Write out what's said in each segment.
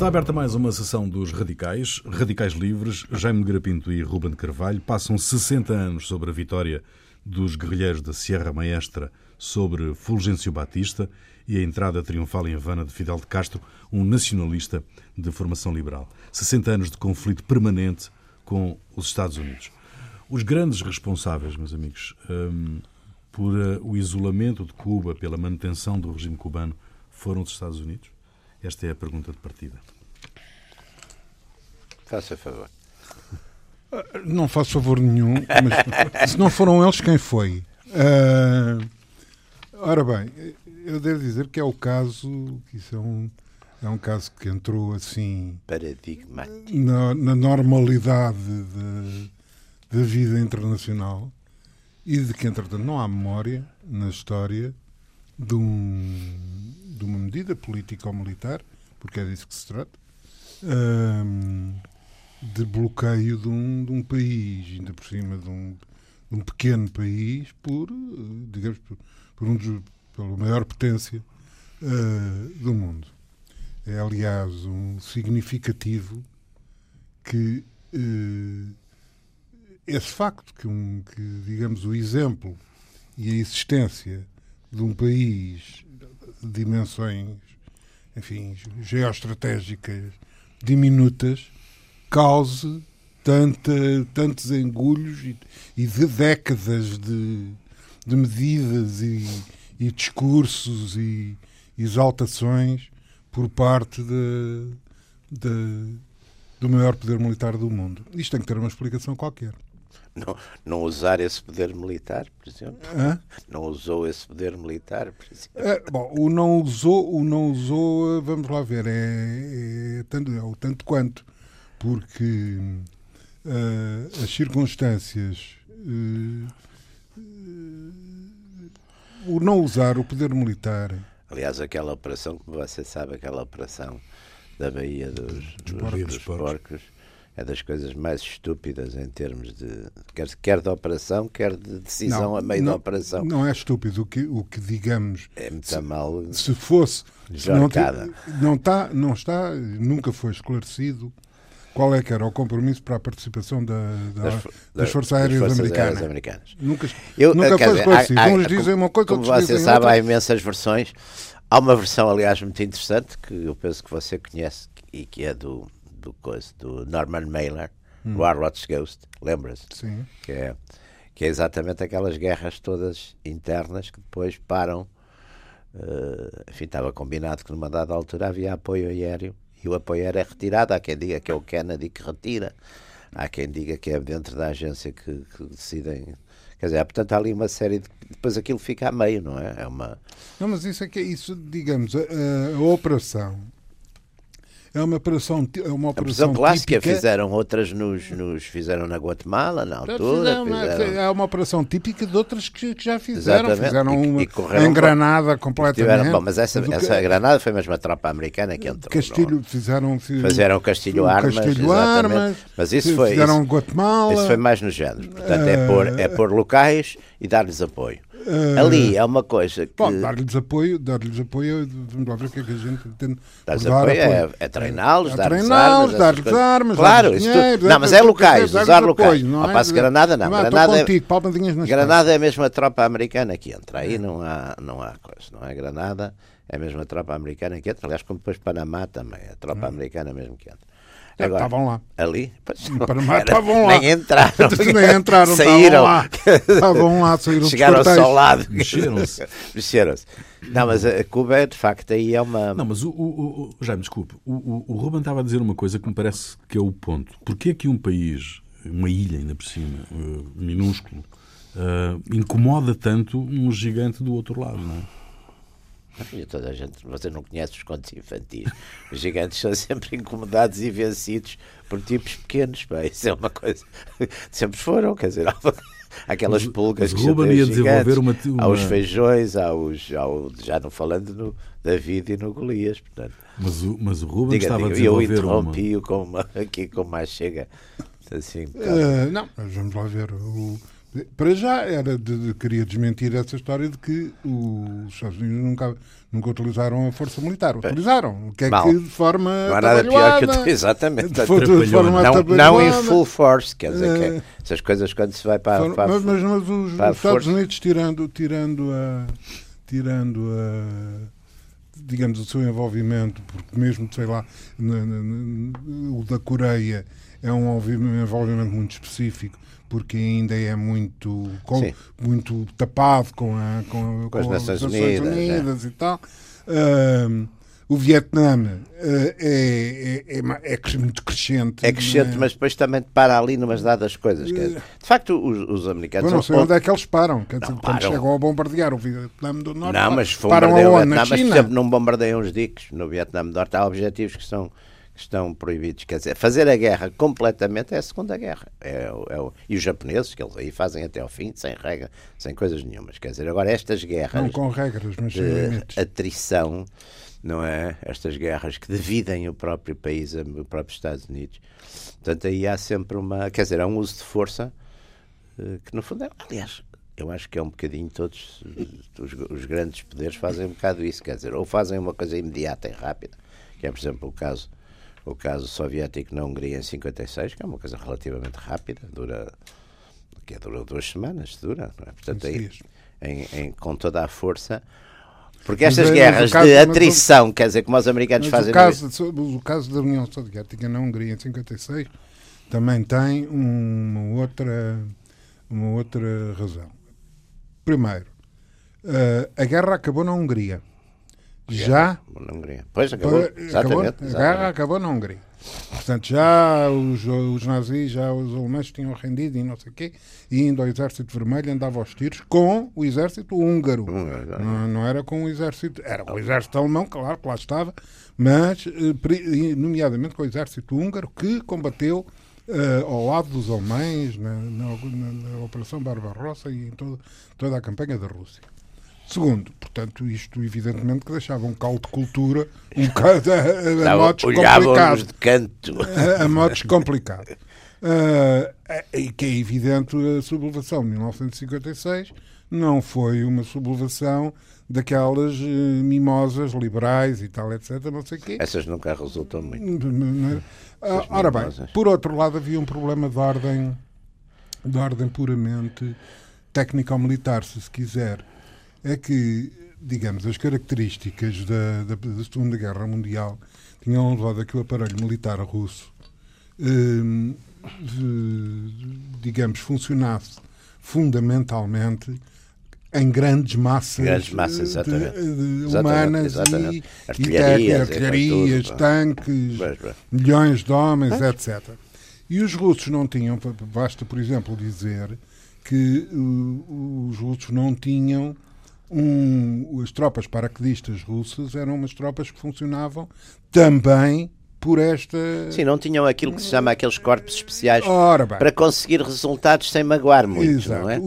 Está aberta mais uma sessão dos Radicais, Radicais Livres, Jaime de e Ruben de Carvalho. Passam 60 anos sobre a vitória dos guerrilheiros da Sierra Maestra sobre Fulgêncio Batista e a entrada triunfal em Havana de Fidel de Castro, um nacionalista de formação liberal. 60 anos de conflito permanente com os Estados Unidos. Os grandes responsáveis, meus amigos, um, por uh, o isolamento de Cuba, pela manutenção do regime cubano, foram os Estados Unidos? Esta é a pergunta de partida. Faça favor. Não faço favor nenhum, mas se não foram eles, quem foi? Uh, ora bem, eu devo dizer que é o caso, que isso é um, é um caso que entrou assim. Paradigmático. Na, na normalidade da vida internacional e de que, entretanto, não há memória na história de, um, de uma medida política ou militar, porque é disso que se trata, um, de bloqueio de um, de um país, ainda por cima de um, de um pequeno país, por, digamos, por, por um dos, pela maior potência uh, do mundo. É, aliás, um significativo que uh, esse facto, que, um, que, digamos, o exemplo e a existência de um país dimensões, enfim, geoestratégicas diminutas, cause tanta, tantos engulhos e, e de décadas de, de medidas e, e, discursos e exaltações por parte de, de, do maior poder militar do mundo. Isto tem que ter uma explicação qualquer. Não, não usar esse poder militar, por exemplo. Hã? Não usou esse poder militar, por exemplo. É, bom, o não usou, o não usou, vamos lá ver, é, é, tanto, é o tanto quanto, porque uh, as circunstâncias, uh, uh, o não usar o poder militar. Aliás, aquela operação, como você sabe, aquela operação da Baía dos, dos, porcos. dos porcos é das coisas mais estúpidas em termos de quer, quer de operação, quer de decisão Não, a meio não, da operação. Não é estúpido o que, o que digamos. É muito se, mal. Se fosse. se não, não, está, não está, nunca foi esclarecido qual é que era o compromisso para a participação da, da- das, das- Forças das Aéreas Forças Americanas. Aéreas Americanas. Nunca, Eu, nunca foi esclarecido. há- há- Uns dizem uma coisa, como outros você dizem sabe, há outra. imensas versões. Há uma versão, aliás, muito interessante que eu penso que você conhece e que é do, do, coisa, do Norman Mailer, Hum. Arlot's Ghost, lembra-se? Sim. Que é, que é exatamente aquelas guerras todas internas que depois param. eh, enfim, estava combinado que numa dada altura havia apoio aéreo e o apoio aéreo é retirado. Há quem diga que é o Kennedy que retira, há quem diga que é dentro da agência que, que decidem. Quer dizer, há, portanto, há ali uma série de. Depois aquilo fica a meio, não é? É uma. Não, mas isso é que é isso, digamos, a- a operação é uma operação, é uma operação prisão clássica típica. fizeram outras nos, nos. fizeram na Guatemala, na altura. Fizeram, fizeram- É uma operação típica de outras que, que já fizeram. Exatamente. Fizeram E- uma e correram em Granada completamente. Tiveram, bom, mas essa, Do essa que- granada foi mesmo a tropa americana que entrou. Castilho, não? fizeram, fi- Fizeram o Castilho Armas. Castilho. Armas, Mas isso foi. fizeram Isso, Guatemala. isso foi mais no género. Portanto, é pôr, é pôr locais e dar-lhes apoio. Eh, Ali é uma coisa que. Dar-lhes apoio, dar-lhes apoio, vamos lá ver o que é que a gente entende. Dar-lhes apoio é, é treiná-los, É dar-lhes armas. dar-lhes armas, Claro, isso tudo- Não, mas é locais, usar locais. não é? passo Granada não. Não, Granada, é, Granada é a mesma tropa americana que entra. Aí não há, não há coisa. Não é Granada, é a mesma tropa americana que entra. Aliás, como depois Panamá também. É a tropa americana mesmo que entra. É, estavam lá. Ali? Estavam lá. Nem entraram. Nem entraram, Saíram. estavam lá. Estavam lá, saíram Chegaram ao seu lado. Mexeram-se. Mexeram-se. Não, mas a Cuba, é, de facto, aí é uma. Não, mas o, o, o Jaime, desculpe, o, o, o Ruben estava a dizer uma coisa que me parece que é o ponto. Porquê é que um país, uma ilha ainda por cima, eh, minúsculo, eh, incomoda tanto um gigante do outro lado, não é? Filho, toda a gente, você não conhece os contos infantis. Os gigantes são sempre incomodados e vencidos por tipos pequenos. Pá. Isso é uma coisa. Sempre foram, quer dizer, há aquelas pulgas que Ruben ia os desenvolver gigantes, uma- uma- Há os feijões, há os. há o- já não falando no David e no Golias. Portanto, Mas o, mas o Ruben diga, estava diga, a eu desenvolver uma... interrompi-o com uma- aqui com mais chega. Assim, Eh, não, mas vamos lá ver. O, Para já era de, de, queria desmentir essa história de que os Estados Unidos nunca, nunca utilizaram a força militar. Utilizaram. O que é Mal. que de forma. Não há nada pior que eu Exatamente. De, de forma não, não em full force, quer dizer, que é, essas coisas quando se vai para, For, para mas, mas, mas os, os Estados força. Unidos, tirando, tirando a. Tirando a digamos, o seu envolvimento, porque mesmo, sei lá, na, na, na, o da Coreia é um envolvimento muito específico, porque ainda é muito, com, muito tapado com, a, com, com, com as Nações, Unidas, Unidas é. e tal. Uh, o Vietnã uh, é, é, é, é, muito crescente. É crescente, mas depois também para ali numas dadas coisas. de facto, os, os americanos. Eu não sei onde é que eles param. Quer dizer, não, quando param. chegam a bombardear o Vietnã do Norte, não, mas param a Vietnã, mas, por exemplo, não bombardeiam os diques no Vietnã do Norte. Há objetivos que são estão proibidos. Quer dizer, fazer a guerra completamente é a Segunda Guerra. É, é, e os japoneses, que eles aí fazem até ao fim, sem regra, sem coisas nenhumas. Quer dizer, agora estas guerras. Não com regras, mas limites. Atrição, não é? Estas guerras que dividem o próprio país, o próprio Estados Unidos. Portanto, aí há sempre uma. Quer dizer, há um uso de força eh, que, no fundo, é. Aliás, eu acho que é um bocadinho todos os, os, grandes poderes fazem um bocado isso, quer dizer, ou fazem uma coisa imediata e rápida, que é, por exemplo, o caso o caso soviético na Hungria em 56, que é uma coisa relativamente rápida, dura, que dura duas semanas, dura, é? portanto, aí, em, em, com toda a força. Porque estas mas, guerras de atrição, mas, quer dizer, como os americanos fazem. O caso, o caso da União Soviética na Hungria em 56 também tem uma outra, uma outra razão. Primeiro, uh, a guerra acabou na Hungria. Já? Na Hungria. Pois, acabou. Acabou, exatamente, A guerra acabou na Hungria. Portanto, já os, os nazis, já os alemães tinham rendido e não sei o quê, e indo ao Exército Vermelho andava aos tiros com o Exército Húngaro. Não, não, era com o Exército. Era com o Exército Alemão, claro que lá estava, mas, eh, nomeadamente com o Exército Húngaro, que combateu Uh, ao lado dos alemães na, na, na, na Operação Barbarossa e em todo, toda a campanha da Rússia. Segundo, portanto, isto evidentemente que deixava um caldo de cultura um bocado a, a, a modos complicados. de canto. A, a complicados. Uh, e que é evidente a sublevação de 1956 não foi uma sublevação daquelas uh, mimosas liberais e tal, etc. Não sei quê. Essas nunca resultam muito. Uh, ora bem, por outro lado, havia um problema de ordem, de ordem puramente técnico-militar, se se quiser é que, digamos, as características da, da, da Segunda Guerra Mundial tinham levado a que o aparelho militar russo, hum, digamos, funcionasse fundamentalmente em grandes massas, grandes massas de, de humanas exatamente, exatamente. e, artilharias, tanques, milhões de homens, etc. E os russos não tinham, basta, por exemplo, dizer que uh, os russos não tinham um, as tropas paraquedistas russas eram umas tropas que funcionavam também por esta. Sim, não tinham aquilo que se chama aqueles corpos especiais para conseguir resultados sem magoar muito, Exato. não é?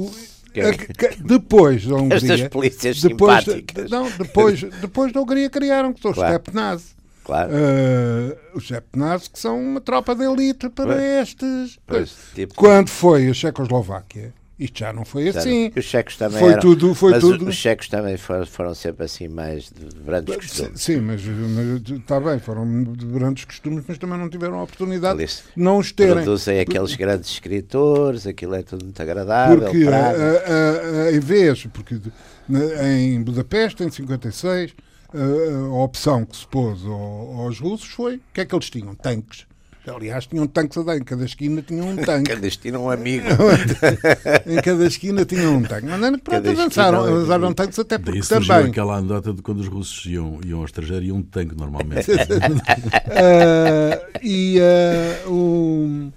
Depois da Hungria. Estas polícias depois, simpáticas. Não, depois, depois da Hungria criaram que os claro. Stepnazi. Claro. Uh, os Stepnazi que são uma tropa de elite para pois. estes. Pois, tipo... Quando foi a Checoslováquia, isto já não foi assim. Os checos também foi eram, tudo, foi mas tudo. Os checos também foram, foram sempre assim mais de grandes costumes. Sim, mas, mas está bem, foram de grandes costumes, mas também não tiveram a oportunidade de não os terem. Produzem aqueles grandes escritores, aquilo é tudo muito agradável. Porque a, a, a, em vez, porque em Budapeste, em 56, a, a opção que se pôs aos russos foi o que é que eles tinham? Tanques Aliás, tinham tanques a dar, em cada esquina tinha um tanque. cada esquina um amigo. em cada esquina tinha um tanque. Mas não, pronto, avançaram, avançaram tanques até porque Daí também. aquela anedota de quando os russos iam, iam ao estrangeiro iam um tanque normalmente. uh, e uh, o,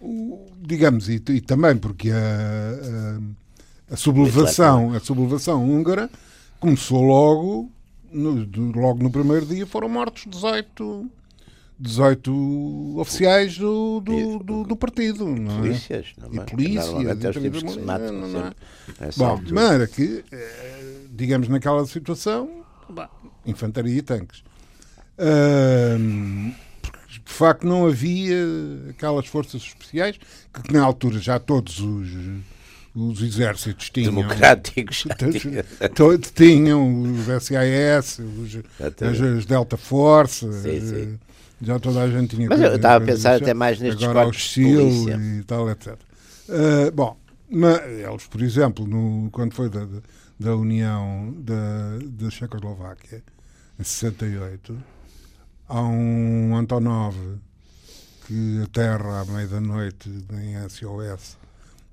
o, digamos, e, e, também porque a, a, a sublevação, a sublevação húngara começou logo, no, logo no primeiro dia foram mortos 18 18 oficiais do, do, do, do partido. Não é? polícias, não é? E polícias. Normalmente é os tipos que se matam não, é? Bom, de maneira que, eh, digamos, naquela situação, infantaria e tanques. de facto, não havia aquelas forças especiais que, na altura, já todos os, os exércitos tinham. Democráticos. Todos tinham os SAS, os, as, as, Delta Force. Sim, sim. Já toda a gente tinha. Mas eu estava a pensar até mais nestes Agora os SEAL e tal, etc. Uh, bom, mas eles, por exemplo, no, quando foi da, da União da, da Checoslováquia, em 68, há um Antonov que aterra à meia da noite em SOS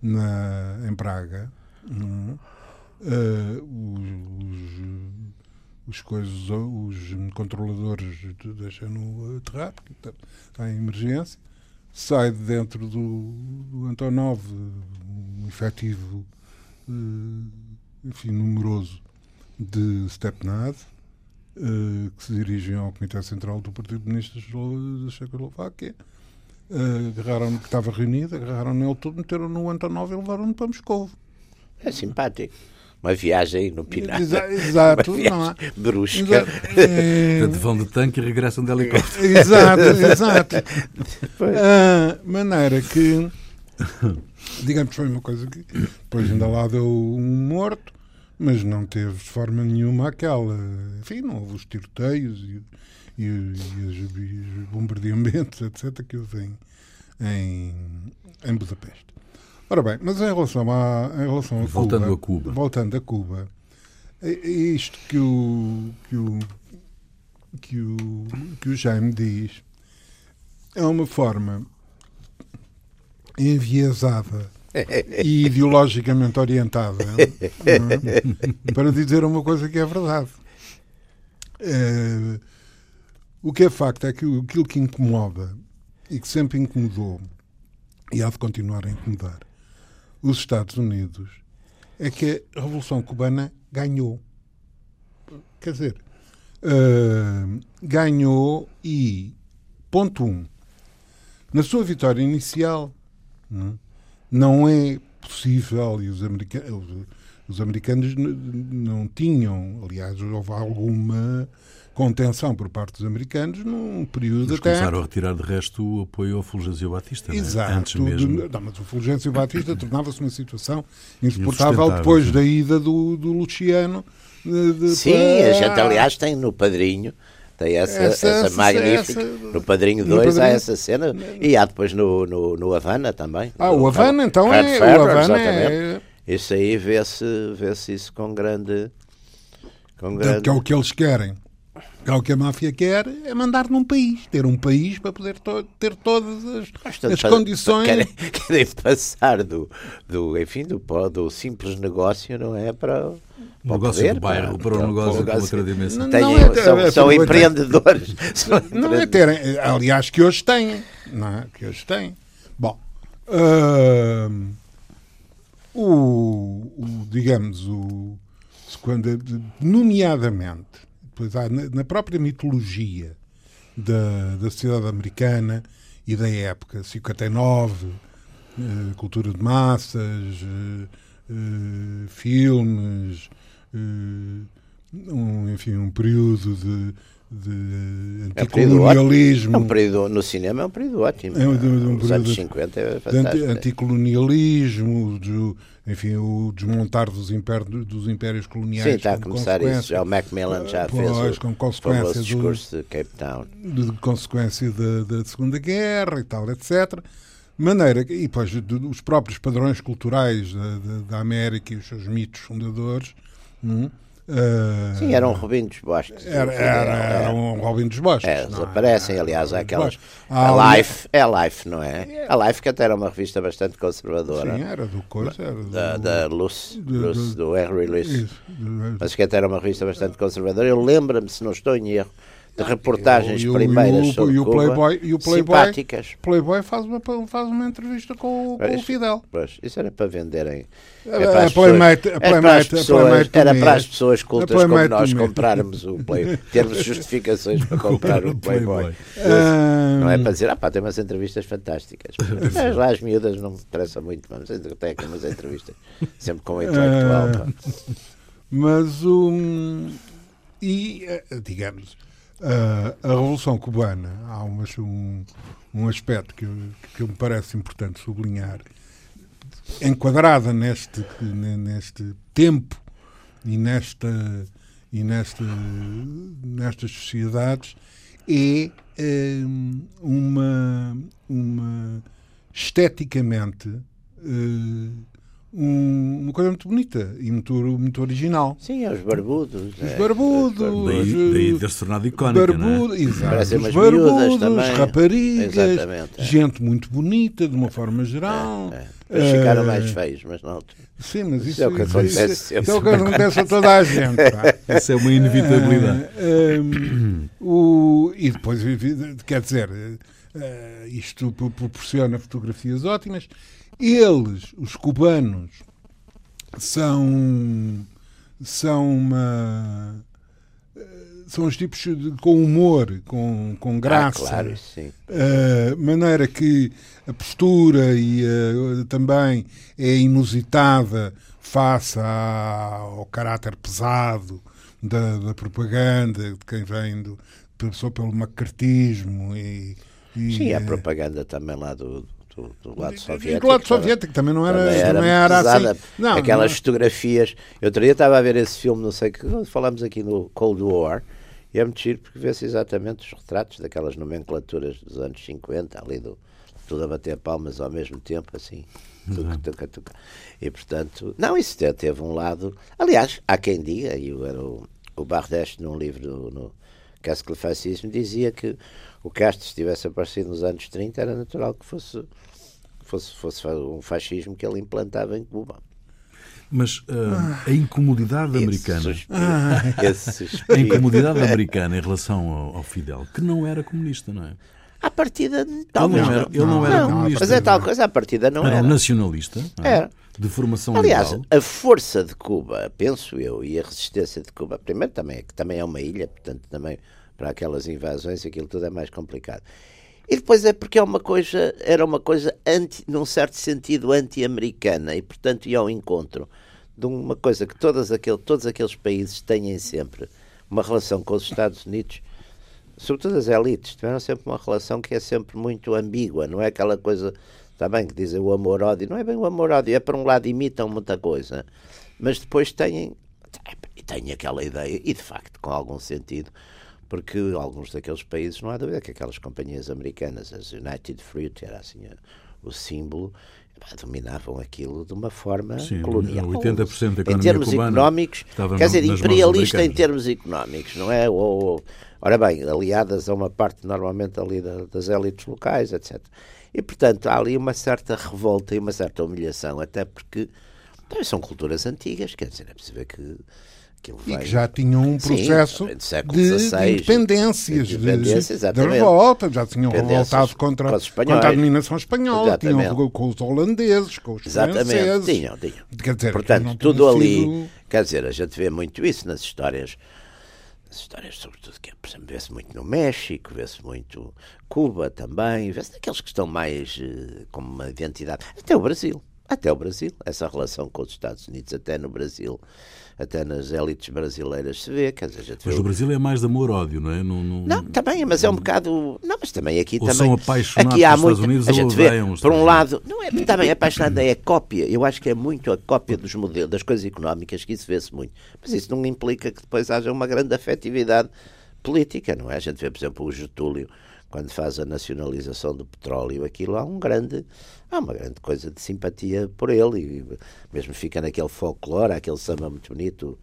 na, em Praga. uh, os, os, coisas, os controladores deixam-no aterrar, porque está, está em emergência. Sai de dentro do, do Antonov um efetivo uh, enfim, numeroso de Stepnad, uh, que se dirigem ao Comitê Central do Partido de Ministros da Checoslováquia uh, agarraram que estava reunido, agarraram nele tudo, meteram no Antonov e levaram-no para Moscou. É simpático. Uma viagem no Pinar. Exato, não é? brusca. É... vão de tanque e regressam de helicóptero. Exato, exato. A maneira que, digamos, foi uma coisa que depois ainda lá deu um morto, mas não teve de forma nenhuma aquela. Enfim, não houve os tiroteios e e, e, os, bombardeamentos, etc., que houve em, em, em Budapeste. Ora bem, mas em relação a, em relação a voltando Cuba, a Cuba, voltando a Cuba, é, é isto que o que o que o que o Jaime diz é uma forma enviesada e ideologicamente orientada é? para dizer uma coisa que é verdade. É, o que é facto é que aquilo que incomoda e que sempre incomodou e há de continuar a incomodar os Estados Unidos é que a Revolução Cubana ganhou. Quer dizer, uh, ganhou e, ponto um, na sua vitória inicial, não, não é possível, e os americanos, os americanos não tinham, aliás, houve alguma contenção por parte dos americanos num período mas até... começaram a retirar de resto o apoio ao Fulgêncio Batista, Exato, né? antes mesmo. Do, não, mas o Fulgêncio Batista tornava-se uma situação insuportável depois da ida do, do Luciano. De, de, Sim, para... a gente aliás tem no Padrinho tem essa, essa, essa, essa magnífica. Essa, no Padrinho 2 há essa cena e há depois no, no, no Havana também. Ah, o Havana então é. o Havana é... Isso aí vê-se vê isso com grande. Com grande... Que é o que eles querem. É o que a máfia quer é mandar num país, ter um país para poder to ter todas as, as condições. Querem, querem, passar do, do, enfim, do, do simples negócio, não é? Para, o negócio poder, do bairro, para, para um negócio, com outra dimensão. Não, não é, são, é, são empreendedores. Não, não é terem, aliás, que hoje têm, não é? Que hoje têm. Bom, uh, o, o, digamos, o, quando, nomeadamente pois há, na própria mitologia da, da sociedade americana e da época, 59, eh, cultura de massas, eh, eh, filmes, um, enfim, um período de, de anticolonialismo. É um, período, no cinema é um período ótimo. É um, um, um Os anos 50 é fantástico. anticolonialismo, de, enfim, o desmontar dos, impérios, dos impérios coloniais. Sim, está a começar isso. Já o Macmillan já pois, fez o, com consequência o discurso de Cape Town. De, de consequência da, da Segunda Guerra e tal, etc. Maneira, e depois os próprios padrões culturais da, da, da América e os seus mitos fundadores. Hum, Uh, Sim, eram Robin dos Bosques. Era, era, era um Robin dos Bosques. É, eles aparecem, aliás, aquelas. A Life, é a Life, não é? A Life, que até era uma revista bastante conservadora. Sim, era do coisa, era do, da, da Luce, Luce, do Henry Luce. Mas que até era uma revista bastante conservadora. Eu lembro-me, se não estou em erro, de reportagens primeiras e o, sobre e o Playboy, e o Playboy, simpáticas. Playboy faz uma, faz uma entrevista com, com o Fidel. Pois, isso era para venderem. É para, a Playmate, a Playmate, pessoas, era para as pessoas cultas como nós comprarmos o Playboy, termos justificações para comprar o Playboy. Um... Não é para dizer, ah pá, tem umas entrevistas fantásticas. Mas lá as miúdas não me interessa muito, vamos ter aqui umas entrevistas, sempre com o intelectual. Mas o. Um, e, eh, digamos, Uh, a Revolução Cubana, há um, um aspecto que, que me parece importante sublinhar, enquadrada neste, neste tempo e nesta e nesta, nestas sociedades é um, uma, uma esteticamente uh, um, uma coisa muito bonita e muito, muito original. Sim, é os barbudos. Os é, barbudos. Daí, daí ter se tornado icónica, barbudo, não é? Exato. Os barbudos, raparigas, Exatamente, é. gente muito bonita, de uma forma geral. É, é. Eles ficaram mais feios, mas não. Sim, mas isso, é o que acontece, isso, isso é o que acontece a toda a gente. Isso é uma inevitabilidade. Um, o, e depois, quer dizer, isto proporciona fotografias ótimas eles, os cubanos, são são uma são os tipos de, com humor, com, com graça, ah, claro, sim. Uh, maneira que a postura e uh, também é inusitada face ao caráter pesado da, da propaganda, de quem vem do, passou pelo macartismo e, e Sim, a propaganda também lá do, do, do lado soviético. Do lado soviético também não era, também era, também era assim. Não, Aquelas não. fotografias. Eu outro dia estava a ver esse filme, não sei que. Falamos aqui no Cold War. E é muito giro porque vê-se exatamente os retratos daquelas nomenclaturas dos anos 50, ali do tudo a bater palmas ao mesmo tempo, assim. Tuca, tuca, tuca. E portanto, não, isso teve um lado. Aliás, há quem diga, e o, o Bardeste, num livro no Casco Fascismo, dizia que o Castro tivesse aparecido nos anos 30, era natural que fosse, fosse, fosse um fascismo que ele implantava em Cuba. Mas uh, a incomodidade americana. a incomodidade americana em relação ao, ao, Fidel, que não era comunista, não é? À partida, tal ele não era, ele não era comunista. Mas é tal coisa, à partida não era. Era um nacionalista. É? Era. De formação Aliás, liberal. a força de Cuba, penso eu, e a resistência de Cuba, primeiro também, que também é uma ilha, portanto também para aquelas invasões, aquilo tudo é mais complicado. E depois é porque é uma coisa, era uma coisa, anti, num certo sentido, anti-americana, e portanto ia ao encontro de uma coisa que todas aquele, todos aqueles países têm sempre, uma relação com os Estados Unidos, sobretudo as elites, tiveram sempre uma relação que é sempre muito ambígua, não é aquela coisa, está bem que dizem o amor-ódio, não é bem o amor-ódio, é para um lado imitam muita coisa, mas depois têm, têm aquela ideia, e de facto com algum sentido, porque alguns daqueles países, não há dúvida que aquelas companhias americanas, as United Fruit, era assim o símbolo, dominavam aquilo de uma forma Sim, colonial. 80% da economia Em termos económicos, quer dizer, imperialista em termos económicos, não é? Ou, ou, ora bem, aliadas a uma parte normalmente ali da, das élites locais, etc. E, portanto, há ali uma certa revolta e uma certa humilhação, até porque são culturas antigas, quer dizer, é possível que e que já tinham um processo Sim, de, XVI, de, independências, de, de, de, revolta, já tinham revoltado contra, contra a dominação espanhola, exatamente. tinham com os holandeses, com os exatamente. franceses. Tinham, tinham. Quer dizer, Portanto, tudo ali, sido... quer dizer, a gente vê muito isso nas histórias, nas histórias sobretudo, que exemplo, vê-se muito no México, vê-se muito Cuba também, vê-se naqueles que estão mais uh, com uma identidade, até o Brasil, até o Brasil, essa relação com os Estados Unidos, até no Brasil até nas élites brasileiras se vê. Quer dizer, mas o Brasil é mais de amor-ódio, não é? Não, também, mas é um bocado. Não, mas também aqui ou também. são apaixonados aqui há muito, Estados Unidos a gente vê, por um lado, não é também apaixonado, é a cópia. Eu acho que é muito a cópia dos modelos, das coisas económicas, que isso vê-se muito. Mas isso não implica que depois haja uma grande afetividade política, não é? A gente vê, por exemplo, o Getúlio quando faz a nacionalização do petróleo, aquilo há um grande, há uma grande coisa de simpatia por ele, e mesmo fica naquele folclore, aquele samba muito bonito,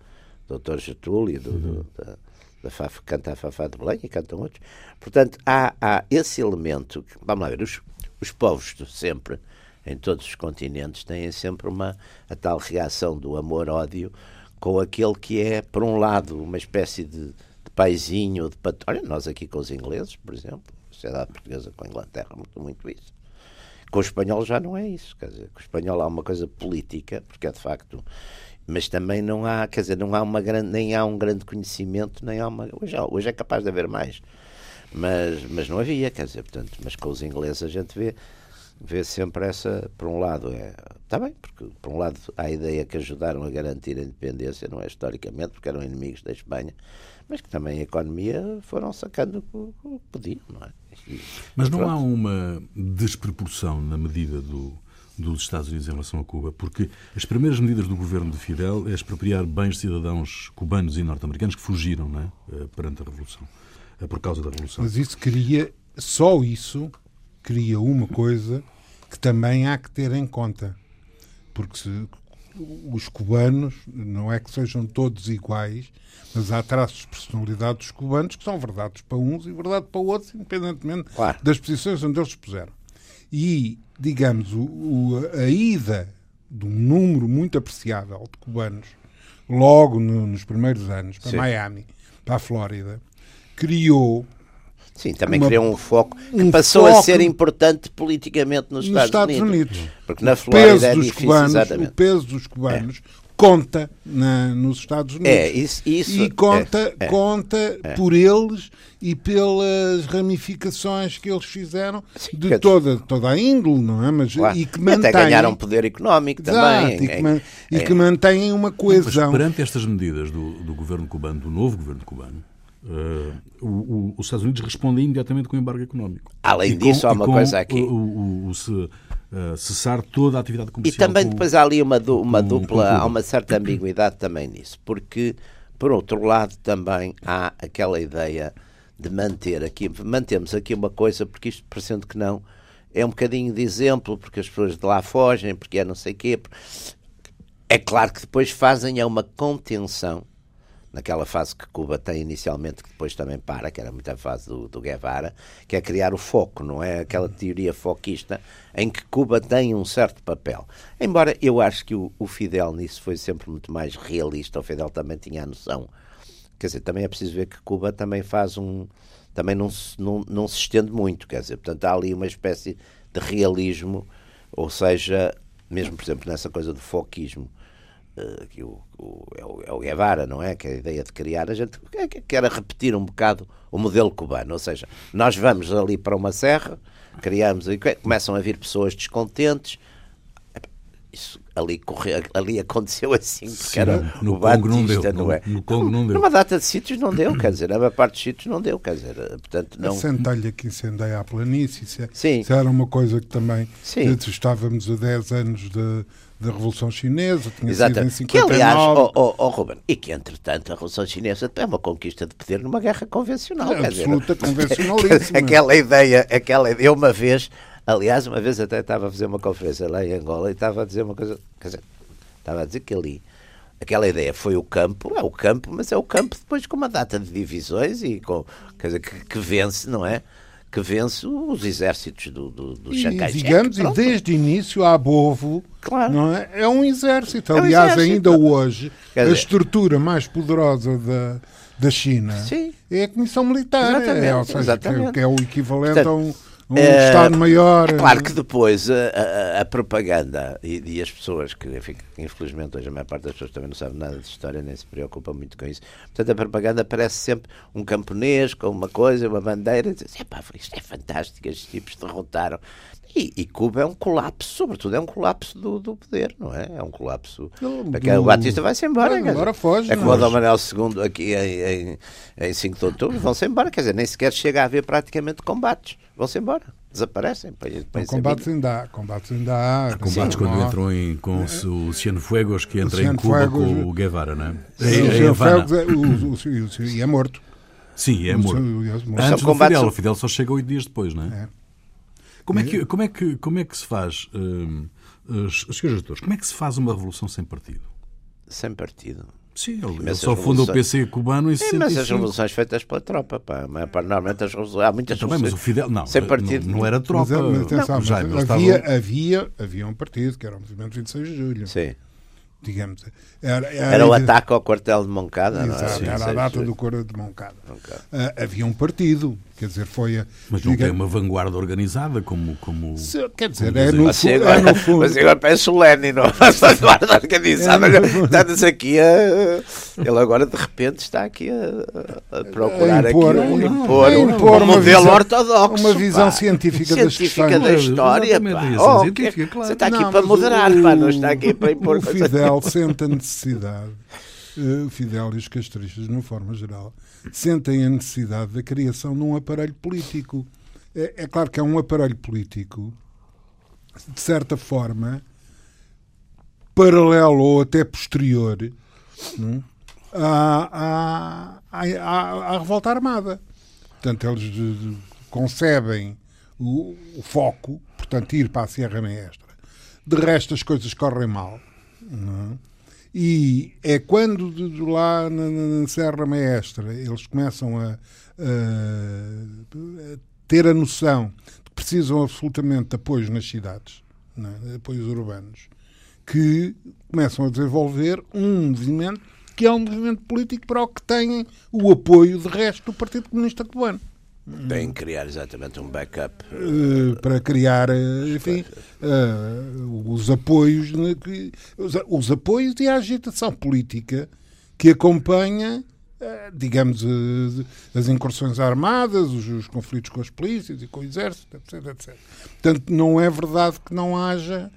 do Dr. Getúlio, do, do, da, da Faf, canta a Fafá de Belém e cantam outros. Portanto, há, há esse elemento, que, vamos lá ver, os, os povos sempre, em todos os continentes, têm sempre uma, a tal reação do amor-ódio com aquele que é, por um lado, uma espécie de, de paizinho, de pat... Olha, nós aqui com os ingleses, por exemplo, sociedade portuguesa com a Inglaterra, muito, muito isso. Com o espanhol já não é isso, quer dizer, com o espanhol há uma coisa política, porque é de facto, mas também não há, quer dizer, não há uma grande, nem há um grande conhecimento, nem há uma, hoje, hoje é capaz de haver mais, mas, mas não havia, quer dizer, portanto, mas com os ingleses a gente vê, vê sempre essa, por um lado é, está bem, porque por um lado há a ideia que ajudaram a garantir a independência, não é historicamente, porque eram inimigos da Espanha, mas que também a economia foram sacando o que podiam, não é? Mas não há uma desproporção na medida do, dos Estados Unidos em relação a Cuba, porque as primeiras medidas do governo de Fidel é expropriar bens de cidadãos cubanos e norte-americanos que fugiram não é? Eh, perante a Revolução, eh, por causa da Revolução. Mas isso cria, só isso, cria uma coisa que também há que ter em conta. Porque se, os cubanos, não é que sejam todos iguais, mas há traços de personalidade dos cubanos que são verdades para uns e verdade para outros, independentemente Claro. das posições onde eles se puseram. E, digamos, o, o- a ida de um número muito apreciável de cubanos, logo no- nos primeiros anos, para Sim. Miami, para a Flórida, criou Sim, também Uma- criou um foco que um passou a foco ser importante politicamente nos, nos Estados, Estados Unidos. Porque na O Flórida peso é dos difícil, cubanos, o exatamente. peso dos cubanos conta na- nos Estados Unidos. É, isso, isso e conta, é, é. conta por eles e pelas ramificações que eles fizeram Sim, de toda, toda a índole, não é? Mas, Claro. e que mantém, até ganharam poder económico Exato, também. e, que, man- e que mantêm uma Mas coesão. perante estas medidas do, do governo cubano, do novo governo cubano, o- o- os Estados Unidos respondem imediatamente com o embargo económico. Além E disso, há e uma coisa aqui. O, o- o se- eh, cessar toda a atividade E comercial. também com- depois há ali uma, du- uma com- dupla, com há uma certa ambiguidade também nisso, porque por outro lado também há aquela ideia de manter aqui, mantemos aqui uma coisa, porque isto parecendo que não, é um bocadinho de exemplo, porque as pessoas de lá fogem, porque é não sei quê. É claro que depois fazem é uma contenção naquela fase que Cuba tem inicialmente, que depois também para, que era muita fase do, do Guevara, que é criar o foco, não é? Aquela teoria foquista em que Cuba tem um certo papel. Embora eu acho que o, o Fidel nisso foi sempre muito mais realista, o Fidel também tinha a noção. Quer dizer, também é preciso ver que Cuba também faz um. também não se, não, não se estende muito, quer dizer, portanto há ali uma espécie de realismo, ou seja, mesmo por exemplo nessa coisa do foquismo, que o, o- é, o, é o Guevara, não é? Que é a ideia de criar, a gente quer- quer repetir um bocado o modelo cubano, ou seja, nós vamos ali para uma serra, criamos, e que- começam a vir pessoas descontentes, isso ali, corre, ali aconteceu assim, porque Sim, era no o Congo não deu, não é? no- no Congo não deu. Numa data de sítios não deu, quer dizer, a maior parte dos sítios não deu, quer dizer, eh, portanto, A não... centelha que incendeia a planície, isso, é- Sim. isso era uma coisa que também Sim. estávamos a 10 anos da da Revolução Chinesa, tinha Exatamente. sido em Que aliás, 59. oh, oh, oh, Ruben, e que entretanto a Revolução Chinesa é uma conquista de poder numa guerra convencional. É absoluta convencionalíssima. aquela ideia, aquela eu uma vez, aliás, uma vez até estava a fazer uma conferência lá em Angola e estava a dizer uma coisa, quer dizer, estava a dizer que ali aquela ideia foi o campo, é o campo, mas é o campo depois com uma data de divisões e com, quer dizer, que, que vence, não é? Que vence os exércitos do, do, do E, digamos, e pronto. desde o início a Bovo Claro. não é? é um exército. É um Aliás, exército. ainda hoje, Quer a dizer- estrutura mais poderosa da, da China Sim. é a Comissão Militar. Exatamente, é, ou seja, que é, que é o equivalente Portanto, a um, um Eh, Estado-Maior. É claro que depois a, a- a propaganda e, e as pessoas que, enfim, infelizmente hoje a maior parte das pessoas também não sabe nada de história nem se preocupa muito com isso. Portanto, a propaganda parece sempre um camponês com uma coisa, uma bandeira, e diz, "Epá, isto é fantástico, estes tipos derrotaram. E, e Cuba é um colapso, sobretudo é um colapso do, do poder, não é? É um colapso. Do- Porque o Batista vai-se embora. Vai quer embora, foge, É como o é? Dom Manuel II aqui em, em, em 5 de outubro, vão-se embora, quer dizer, nem sequer chega a haver praticamente combates. Vão-se embora, desaparecem. a combates ainda há. Combates ainda há. Combates Sim, quando não há. entrou em, com o Cienfuegos, que entra em Cuba com o Guevara, não é? Félix é- o- o- o- o- e é morto. Sim, é morto. É. Antes do combates- Fidel, o Fidel só chega oito dias depois, não é? É. Como, é que, como, é que, como é que se faz, os, os senhores doutores, como é que se faz uma revolução sem partido? Sem partido. Sim, ele, ele só funda o revoluções. PC cubano em Sim, mas as 65. revoluções feitas pela tropa, pá. Normalmente as revoluções. Há muitas Também, mas o revoluções. Fidel, não, Sem partido. não, não era tropa. Mas, mas atenção, mas Jaime, eles havia, estavam- havia, havia um partido, que era o Movimento 26 de Julho. Sim. Digamos. Era, Era o ataque ao quartel de Moncada, não é? Exato, Sim, era a data do Coro de Moncada. Moncada. Ah, havia um partido, quer dizer, foi a. Mas não diga- tem uma vanguarda organizada como. como... Se- Quer dizer, como é no, Você fu- agora, é no fundo. você agora parece o Lenin, não? Essa guarda organizada. É, Está-nos aqui a. Ele agora de repente está aqui a, a procurar A impor- aqui um, não, impor a um, impor um uma modelo visão- ortodoxo. uma visão pá. científica científica da história. Pá. a Oh, científica, claro. Você está aqui Não, para mas moderar, o- pá, não está aqui para impor O Fidel sente a necessidade, eh, o Fidel e os castristas, de uma forma geral, sentem a necessidade da criação de um aparelho político. É, é claro que é um aparelho político de certa forma, paralelo ou até posterior não? À, à, à, à, revolta armada. Portanto, eles concebem o, o, foco, portanto, ir para a Sierra Maestra. De resto, as coisas correm mal. Não? E é quando de, de lá na, na, Serra Maestra eles começam a, a, a, ter a noção de que precisam absolutamente de apoios nas cidades, é? apoios urbanos, que começam a desenvolver um movimento que é um movimento político para o que têm o apoio de resto do Partido Comunista Cubano. Tem que criar exatamente um backup. Uh, para criar, uh, enfim, uh, os apoios, né, os, os, apoios e a agitação política que acompanha, digamos, as incursões armadas, os, os, conflitos com as polícias e com o exército, etc, etc. Portanto, não é verdade que não haja,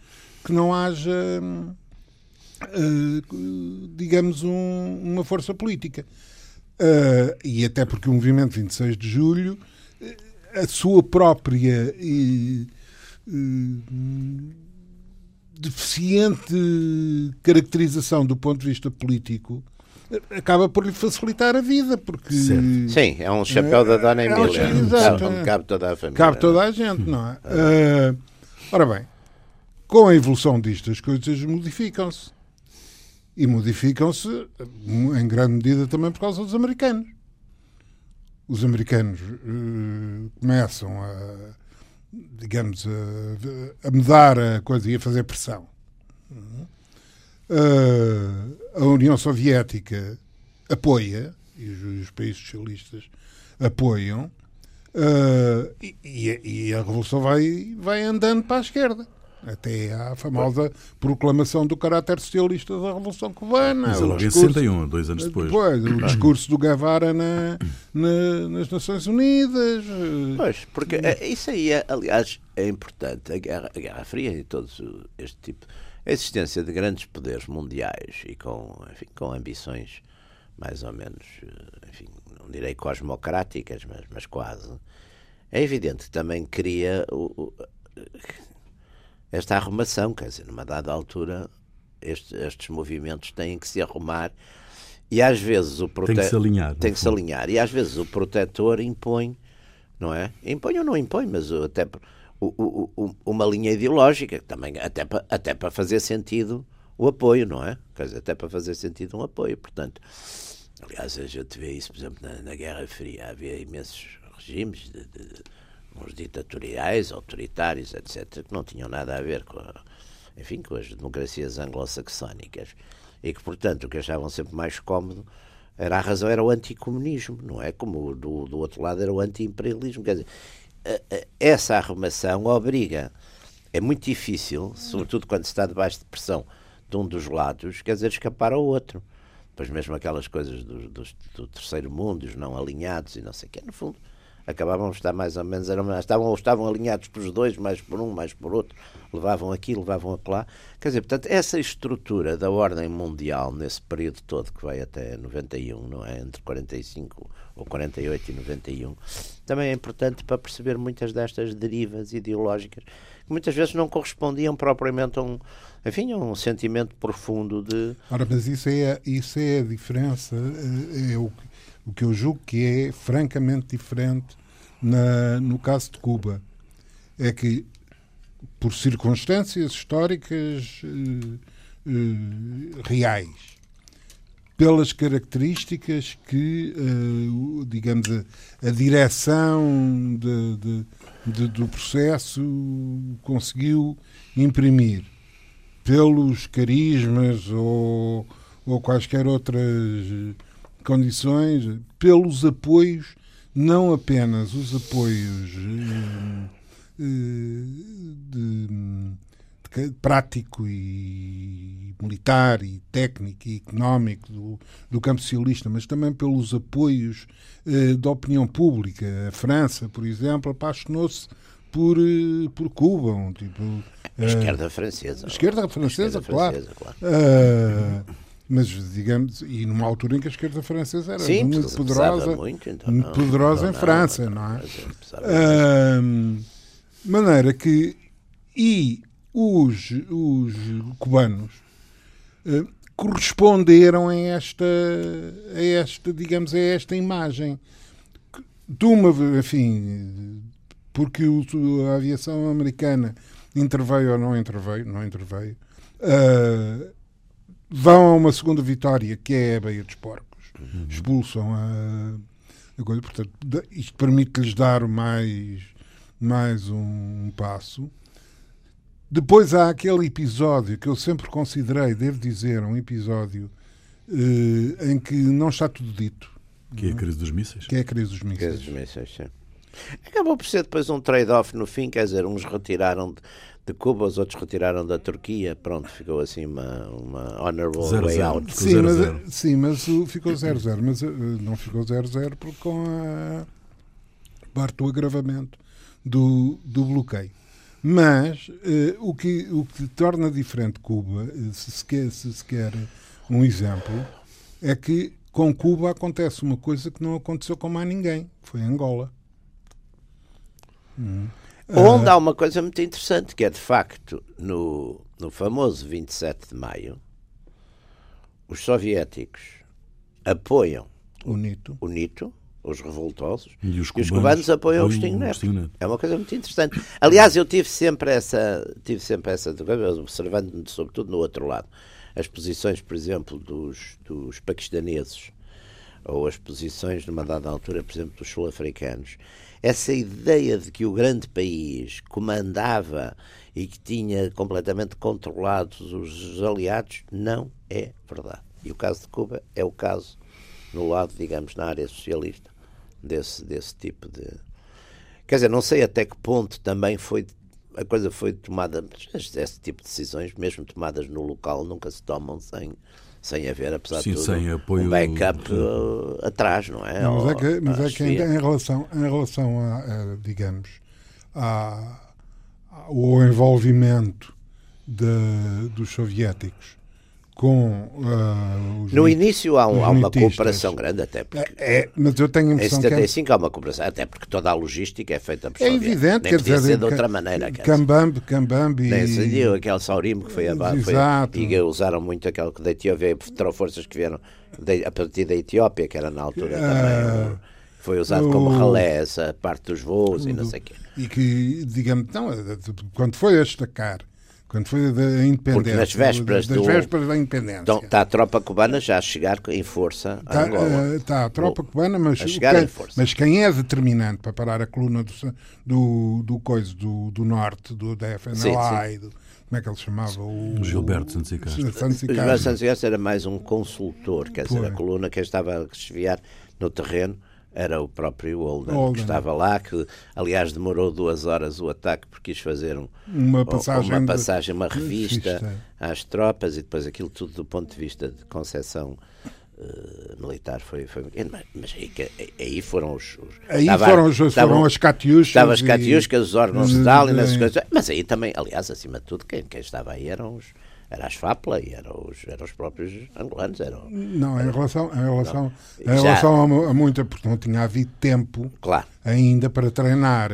que não haja, digamos, um, uma força política. Uh, e até porque o movimento 26 de julho, eh, a sua própria uh, deficiente caracterização do ponto de vista político acaba por lhe facilitar a vida, porque... Sim, Sim é um chapéu da Dona Emília. É, exato, cabe, cabe toda a família. Cabe toda a gente, não é? Uh, ora bem, com a evolução disto, as coisas modificam-se e modificam-se em grande medida também por causa dos americanos. Os americanos uh, começam a, digamos, a, a, mudar a coisa e a fazer pressão. Uh, a União Soviética apoia, e os, os países socialistas apoiam, uh, e, e, a revolução vai, vai andando para a esquerda. Até à famosa proclamação do caráter socialista da Revolução Cubana. Mas logo em 61, dois anos depois. Depois, o discurso do Guevara na, na, nas Nações Unidas. Pois, porque é, isso aí, é, aliás, é importante. A Guerra, a Guerra Fria e todo este tipo. A existência de grandes poderes mundiais e com, enfim, com ambições mais ou menos, enfim, não direi cosmocráticas, mas, mas quase. É evidente que também cria o, esta arrumação, quer dizer, numa dada altura estes, estes movimentos têm que se arrumar e às vezes o protetor tem que se alinhar, tem que se alinhar e às vezes o protetor impõe, não é? Impõe ou não impõe, mas até o, o, o, uma linha ideológica também até para, até para fazer sentido o apoio, não é? Quer dizer, até para fazer sentido um apoio, portanto. Aliás, a gente vê isso, por exemplo, na, na Guerra Fria. Havia imensos regimes de, de, uns ditatoriais, autoritários, etc., que não tinham nada a ver com, a, enfim, com as democracias anglo-saxónicas e que, portanto, o que achavam sempre mais cómodo era a razão era o anticomunismo, não é? Como do, do outro lado era o anti-imperialismo. Quer dizer, essa arrumação obriga. É muito difícil, sobretudo quando se está debaixo de pressão de um dos lados, quer dizer, escapar ao outro. Pois mesmo aquelas coisas do, do, do terceiro mundo, os não alinhados e não sei o quê, no fundo, acabavam de estar mais ou menos, estavam, estavam alinhados pelos dois, mais por um, mais por outro, levavam aqui, levavam lá. Quer dizer, portanto, essa estrutura da ordem mundial nesse período todo, que vai até 91, não é? Entre 45 ou 48 e 91, também é importante para perceber muitas destas derivas ideológicas que muitas vezes não correspondiam propriamente a um, enfim, a um sentimento profundo de. Ora, mas isso é, isso é a diferença, é, é o que o que eu julgo que é francamente diferente na, no caso de Cuba. É que, por circunstâncias históricas uh, uh, reais, pelas características que, uh, digamos, a, a direção de, de, de, do processo conseguiu imprimir, pelos carismas ou, ou quaisquer outras condições, pelos apoios, não apenas os apoios eh, eh, de, de, prático e militar e técnico e económico do, do campo socialista, mas também pelos apoios eh, da opinião pública. A França, por exemplo, apaixonou-se por, por Cuba. Um, tipo, a esquerda francesa. A esquerda francesa, a esquerda claro. Francesa, claro. Uh, mas digamos, e numa altura em que a esquerda francesa era Sim, muito poderosa, muito, então, não, poderosa não, em não, França, não, é? Uh, maneira que e os, os cubanos uh, corresponderam a esta, a esta, digamos, a esta imagem de uma, enfim, porque a aviação americana interveio ou não interveio, não interveio, uh, vão a uma segunda vitória que é a Baía dos Porcos, uhum. expulsam a, a coisa, portanto, isto permite-lhes dar mais, mais um, um passo. Depois há aquele episódio que eu sempre considerei, devo dizer, um episódio uh, em que não está tudo dito. Que é a crise dos mísseis? Que é a crise dos mísseis. Crise dos mísseis, sim. Acabou por ser depois um trade-off no fim, quer dizer, uns retiraram de, Cuba, os outros retiraram da Turquia, pronto, ficou assim uma, uma honorable zero, way zero. out. Sim, zero, mas, zero. sim, mas ficou 0-0, mas não ficou 0-0 com a parte do agravamento do, do bloqueio. Mas uh, o, que, o que torna diferente Cuba, uh, se se, quer, se se quer um exemplo, é que com Cuba acontece uma coisa que não aconteceu com mais ninguém, foi Angola. Hum. Onde há uma coisa muito interessante, que é de facto no, no famoso 27 de maio, os soviéticos apoiam o NITO, o NITO os revoltosos, e os cubanos, e os cubanos apoiam o Agostinho Neto. É uma coisa muito interessante. Aliás, eu tive sempre essa, tive sempre essa, observando sobretudo no outro lado, as posições, por exemplo, dos, dos paquistaneses, ou as posições, numa dada altura, por exemplo, dos sul-africanos, essa ideia de que o grande país comandava e que tinha completamente controlados os aliados não é verdade. E o caso de Cuba é o caso no lado, digamos, na área socialista desse, desse tipo de. Quer dizer, não sei até que ponto também foi a coisa foi tomada, esse tipo de decisões, mesmo tomadas no local, nunca se tomam sem sem haver, apesar Sim, de tudo, sem apoio um backup uh, atrás, não é? Mas é que, mas é que em, em, relação, em relação a, a digamos, a, ao envolvimento de, dos soviéticos com uh, No início há, um, há uma cooperação grande, até porque. É, é, mas eu tenho a impressão. Em 75 que é... há uma cooperação, até porque toda a logística é feita por É evidente, Nem quer dizer. ser de outra maneira. Cambambe, Cambambe. Nem se aquele Saurimo que foi abaixo. Exato. Foi, e usaram muito aquele que da Etiópia, forças que vieram de, a partir da Etiópia, que era na altura uh, também. Foi usado como relé essa parte dos voos e não sei o quê. E que, digamos, não, quando foi a destacar quando foi da independência. Porque nas vésperas, das do, vésperas da independência. Então, está a tropa cubana já a chegar em força a está, Angola. Está a tropa cubana, mas, a chegar quem, em força. mas quem é determinante para parar a coluna do, do, do coisa, do, do norte, do, da FNLA sim, sim. Do, como é que ele chamava? O, Gilberto Santos Castro. Gilberto Santos Castro era mais um consultor, quer dizer, a coluna que estava a desviar no terreno era o próprio Holden, Holden, que estava lá, que aliás demorou duas horas o ataque porque quis fazer um, uma passagem, uma, passagem, uma revista, revista, às tropas e depois aquilo tudo do ponto de vista de concepção uh, militar foi, foi mas, mas aí, aí, foram os, os aí estava, foram, os, estavam, foram as catiuscas estavam as catiuscas, os órgãos de Stalin, essas coisas, mas aí também, aliás, acima de tudo, quem, quem estava aí eram os era a FAPLA e eram os, eram os próprios angolanos. Eram, não, em relação, em relação, em relação a, a muita, porque não tinha havido tempo claro. ainda para treinar.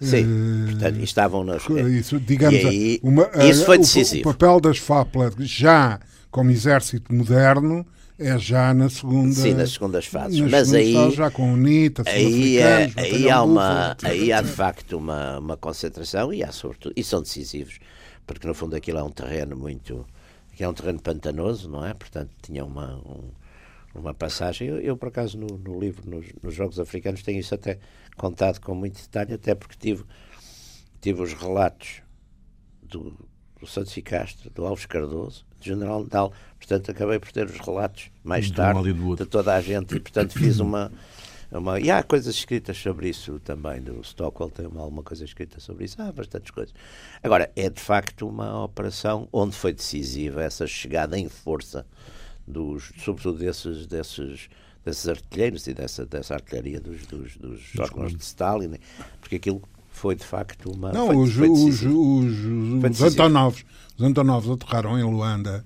Sim, uh, portanto, estavam nas. Isso, digamos, aí, uma, isso foi decisivo. O, o, papel das FAPLA já como exército moderno é já na segunda. Sim, nas segundas fases. Nas Mas aí. Fases, já com o UNITA, aí, é, aí há, uma, aí há de facto uma, uma concentração e há sobretudo. E são decisivos porque no fundo aquilo é um terreno muito. que é um terreno pantanoso, não é? Portanto, tinha uma, um, uma passagem. Eu, eu, por acaso, no, no livro, nos, nos, Jogos Africanos, tenho isso até contado com muito detalhe, até porque tive, tive os relatos do, do Santos e Castro, do Alves Cardoso, do General Nadal. Portanto, acabei por ter os relatos mais tarde de toda a gente e, portanto, fiz uma uma, e há coisas escritas sobre isso também, do Stockwell tem uma, alguma coisa escrita sobre isso, há bastantes coisas. Agora, é de facto uma operação onde foi decisiva essa chegada em força, dos, sobretudo desses, desses, desses artilheiros e dessa, dessa artilharia dos, dos, dos órgãos de Stalin, porque aquilo foi de facto uma. Não, foi, os, foi os, os, os, Antonovs, os Antonovs aterraram em Luanda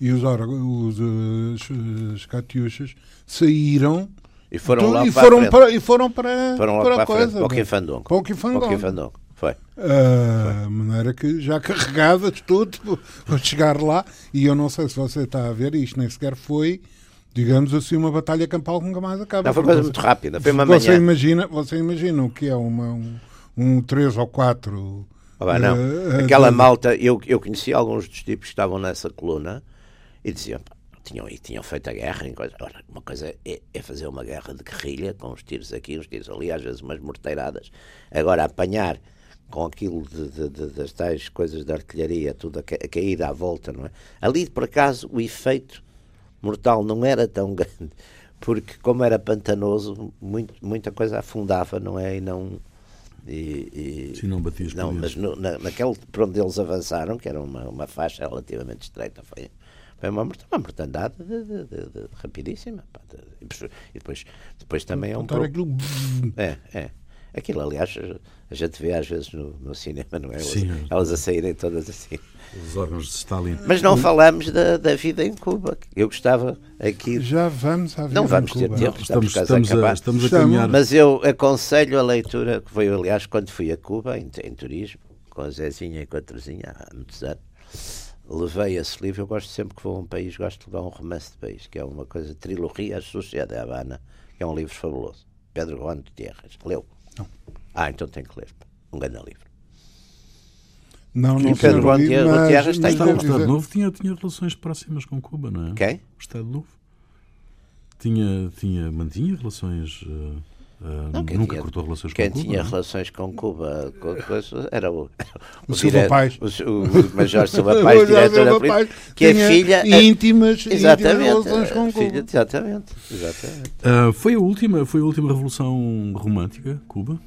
e os, os, os, os Catiuchas saíram e foram lá e para, foram para, e foram para, foram para, para a coisa. Para o Quinfandongo. Para o Quinfandongo. Foi. Uh, maneira que já carregadas tudo para chegar lá. E eu não sei se você está a ver isto, nem sequer foi, digamos assim, uma batalha campal que nunca mais acaba. Não, foi coisa muito rápida. Foi uma você manhã. Imagina, você imagina o que é uma, um, um 3 ou 4. Ah, não. Uh, Aquela uh, malta, eu, eu conheci alguns dos tipos que estavam nessa coluna e diziam tinham, e tinham feito a guerra. Coisa. Ora, uma coisa é, é, fazer uma guerra de guerrilha, com uns tiros aqui, uns tiros ali, às vezes umas morteiradas. Agora, apanhar com aquilo de, de, de, das tais coisas de artilharia, tudo a, ca a, cair à volta, não é? Ali, por acaso, o efeito mortal não era tão grande, porque como era pantanoso, muito, muita coisa afundava, não é? E não... E, e, Sim, não batias Não, mas no, na, naquele por onde eles avançaram, que era uma, uma faixa relativamente estreita, foi, foi uma, uma mortandade de, de, de, rapidíssima. Pá, e depois, depois também é um. Pro... É, é. Aquilo, aliás, a gente vê às vezes no, no cinema, não é? Sim. Elas, elas a saírem todas assim. Os órgãos de Stalin. Mas não falamos da, da vida em Cuba. Eu gostava aqui. Já vamos à vida Não vamos ter tempo, estamos, estamos, a, estamos a caminhar. Mas eu aconselho a leitura, que foi, aliás, quando fui a Cuba, em, em turismo, com a Zezinha e com a Terezinha, há muitos anos levei esse livro. Eu gosto sempre que vou a um país, gosto de levar um romance de país, que é uma coisa, Trilogia Sucia de Havana, que é um livro fabuloso. Pedro Juan de Tierras. Leu? Não. Ah, então tem que ler. Um grande livro. Não, não e Pedro Juan de Tierras tem. O Estado Novo tinha, tinha relações próximas com Cuba, não é? Quem? O Estado Novo. Tinha, tinha, mantinha relações. Uh, não, nunca tinha, cortou relações quem com Cuba. Quem tinha relações com Cuba com, era o, o, o Silva dire, Paz. O, o Major Silva Paz, diretor da polícia, que é filha. Íntimas, exatamente, íntimas relações com filha, Cuba. Exatamente. exatamente. Uh, foi, a última, foi a última revolução romântica, Cuba?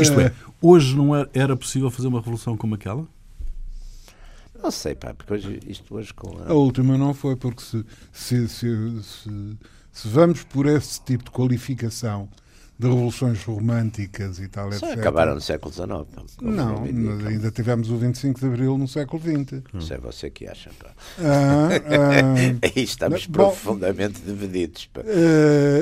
Isto é, hoje não era, era possível fazer uma revolução como aquela? Não sei, pá, porque hoje, isto hoje com a... a última não foi, porque se, se, se, se se vamos por esse tipo de qualificação de revoluções românticas e tal, etc. acabaram no século XIX. Não, ainda tivemos o 25 de Abril no século XX. Isso é você que acha. Pá. Ah, ah, Aí estamos bom, profundamente divididos. Pá. Uh,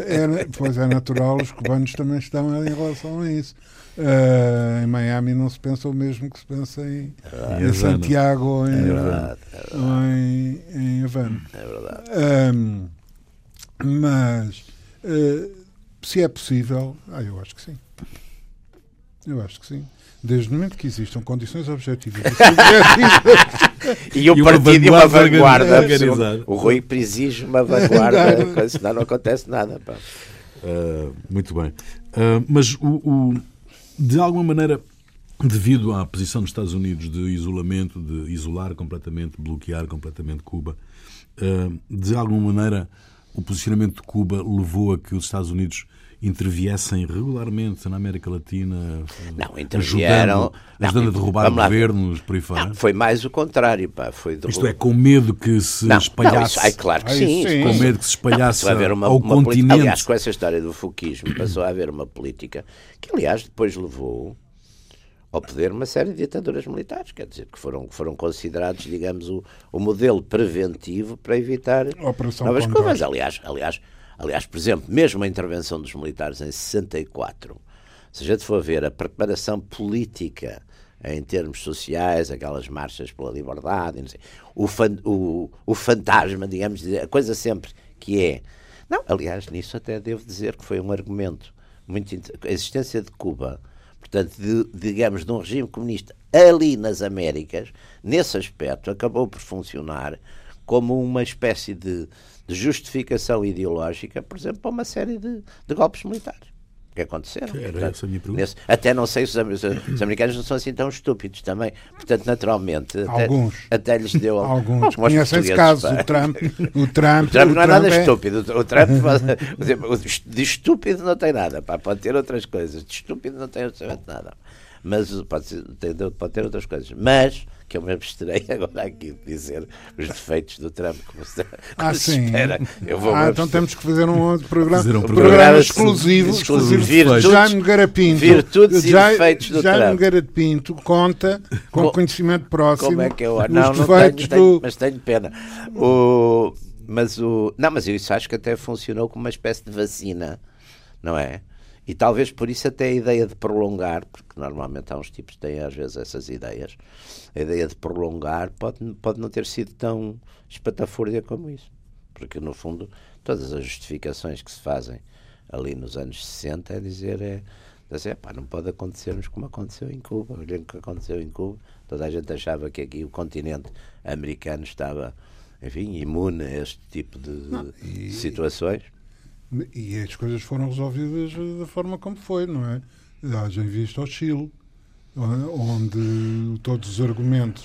é, pois é natural, os cubanos também estão em relação a isso. Uh, em Miami não se pensa o mesmo que se pensa em, é em Santiago ou em, é verdade, é verdade. Ou em, em Havana. É verdade. Um, mas uh, se é possível, ah, eu acho que sim. Eu acho que sim. Desde o momento que existam condições objetivas e um partido e uma vanguarda. O Rui exige uma vanguarda, senão não acontece nada. Uh, muito bem. Uh, mas o, o, de alguma maneira, devido à posição dos Estados Unidos de isolamento, de isolar completamente, bloquear completamente Cuba, uh, de alguma maneira o posicionamento de Cuba levou a que os Estados Unidos interviessem regularmente na América Latina, não, intervieram, ajudando, ajudando não, a derrubar governos por aí fora? Não, foi mais o contrário. Pá, foi derrub... Isto é, com medo que se não, espalhasse. Não, isso, claro que sim, sim. Com medo que se espalhasse uma, ao uma continente. Aliás, com essa história do fuquismo, passou a haver uma política que, aliás, depois levou ao poder uma série de ditaduras militares, quer dizer, que foram, foram considerados, digamos, o, o modelo preventivo para evitar Operação novas curvas. Aliás, aliás, aliás, por exemplo, mesmo a intervenção dos militares em 64, se a gente for ver a preparação política em termos sociais, aquelas marchas pela liberdade, sei, o, fan, o, o fantasma, digamos, a coisa sempre que é. Não, aliás, nisso até devo dizer que foi um argumento muito. A existência de Cuba portanto, de, digamos, de um regime comunista ali nas Américas, nesse aspecto, acabou por funcionar como uma espécie de, de justificação ideológica, por exemplo, para uma série de, de golpes militares que aconteceram. Era Portanto, essa a minha pergunta. Nesse, até não sei se os, os, americanos não são assim tão estúpidos também. Portanto, naturalmente, Alguns. Até, até lhes deu. Alguns. Conhecem esse caso, o Trump. O Trump, o Trump não é nada é... estúpido. O Trump, de estúpido não tem nada. Pá, pode ter outras coisas. De estúpido não tem absolutamente nada. Mas pode, pode ter outras coisas. Mas que eu me absterei agora aqui de dizer os defeitos do Trump, como se, como ah, se sim. espera. Eu vou ah, então temos que fazer um outro programa, um programa, programa exclusivo, exclusivo virtudes, Jaime Garapinto. Virtudes e defeitos do Jaime Trump. Garapinto conta com Co conhecimento próximo como é que eu, não, não tenho, do... tenho, mas tenho pena. O, mas o, não, mas isso acho que até funcionou como uma espécie de vacina, não é? E talvez por isso até a ideia de prolongar, porque normalmente há uns tipos que têm às vezes essas ideias, a ideia de prolongar pode, pode não ter sido tão espatafúrdia como isso. Porque no fundo todas as justificações que se fazem ali nos anos 60 é dizer é, dizer, pá, não pode acontecer-nos como aconteceu em Cuba. Olhem o que aconteceu em Cuba. Toda a gente achava que aqui o continente americano estava, enfim, imune a este tipo de, não, e, situações. E as coisas foram resolvidas da forma como foi, não é? Haja em vista ao Chile, onde todos os argumentos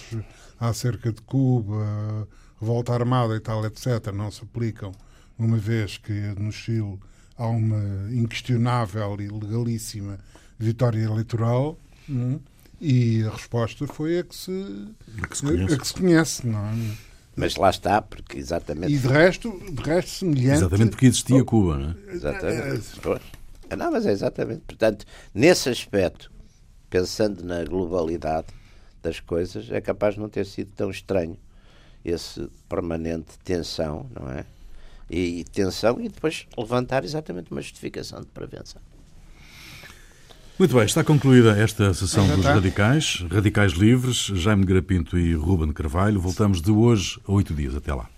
acerca de Cuba, revolta armada e tal, etc., não se aplicam, uma vez que no Chile há uma inquestionável e legalíssima vitória eleitoral. Não? É? E a resposta foi a que se, a que se conhece, a que se conhece não é? Mas lá está, porque exatamente. E de resto, de resto semelhante. Exatamente porque existia oh, Cuba, não é? Exatamente. É, não, mas é exatamente. Portanto, nesse aspecto, pensando na globalidade das coisas, é capaz de não ter sido tão estranho esse permanente tensão, não é? E, e tensão e depois levantar exatamente uma justificação de prevenção. Muito bem, está concluída esta sessão dos Radicais, Radicais Livres, Jaime Grapinto e Ruben Carvalho. Voltamos de hoje a oito dias. Até lá.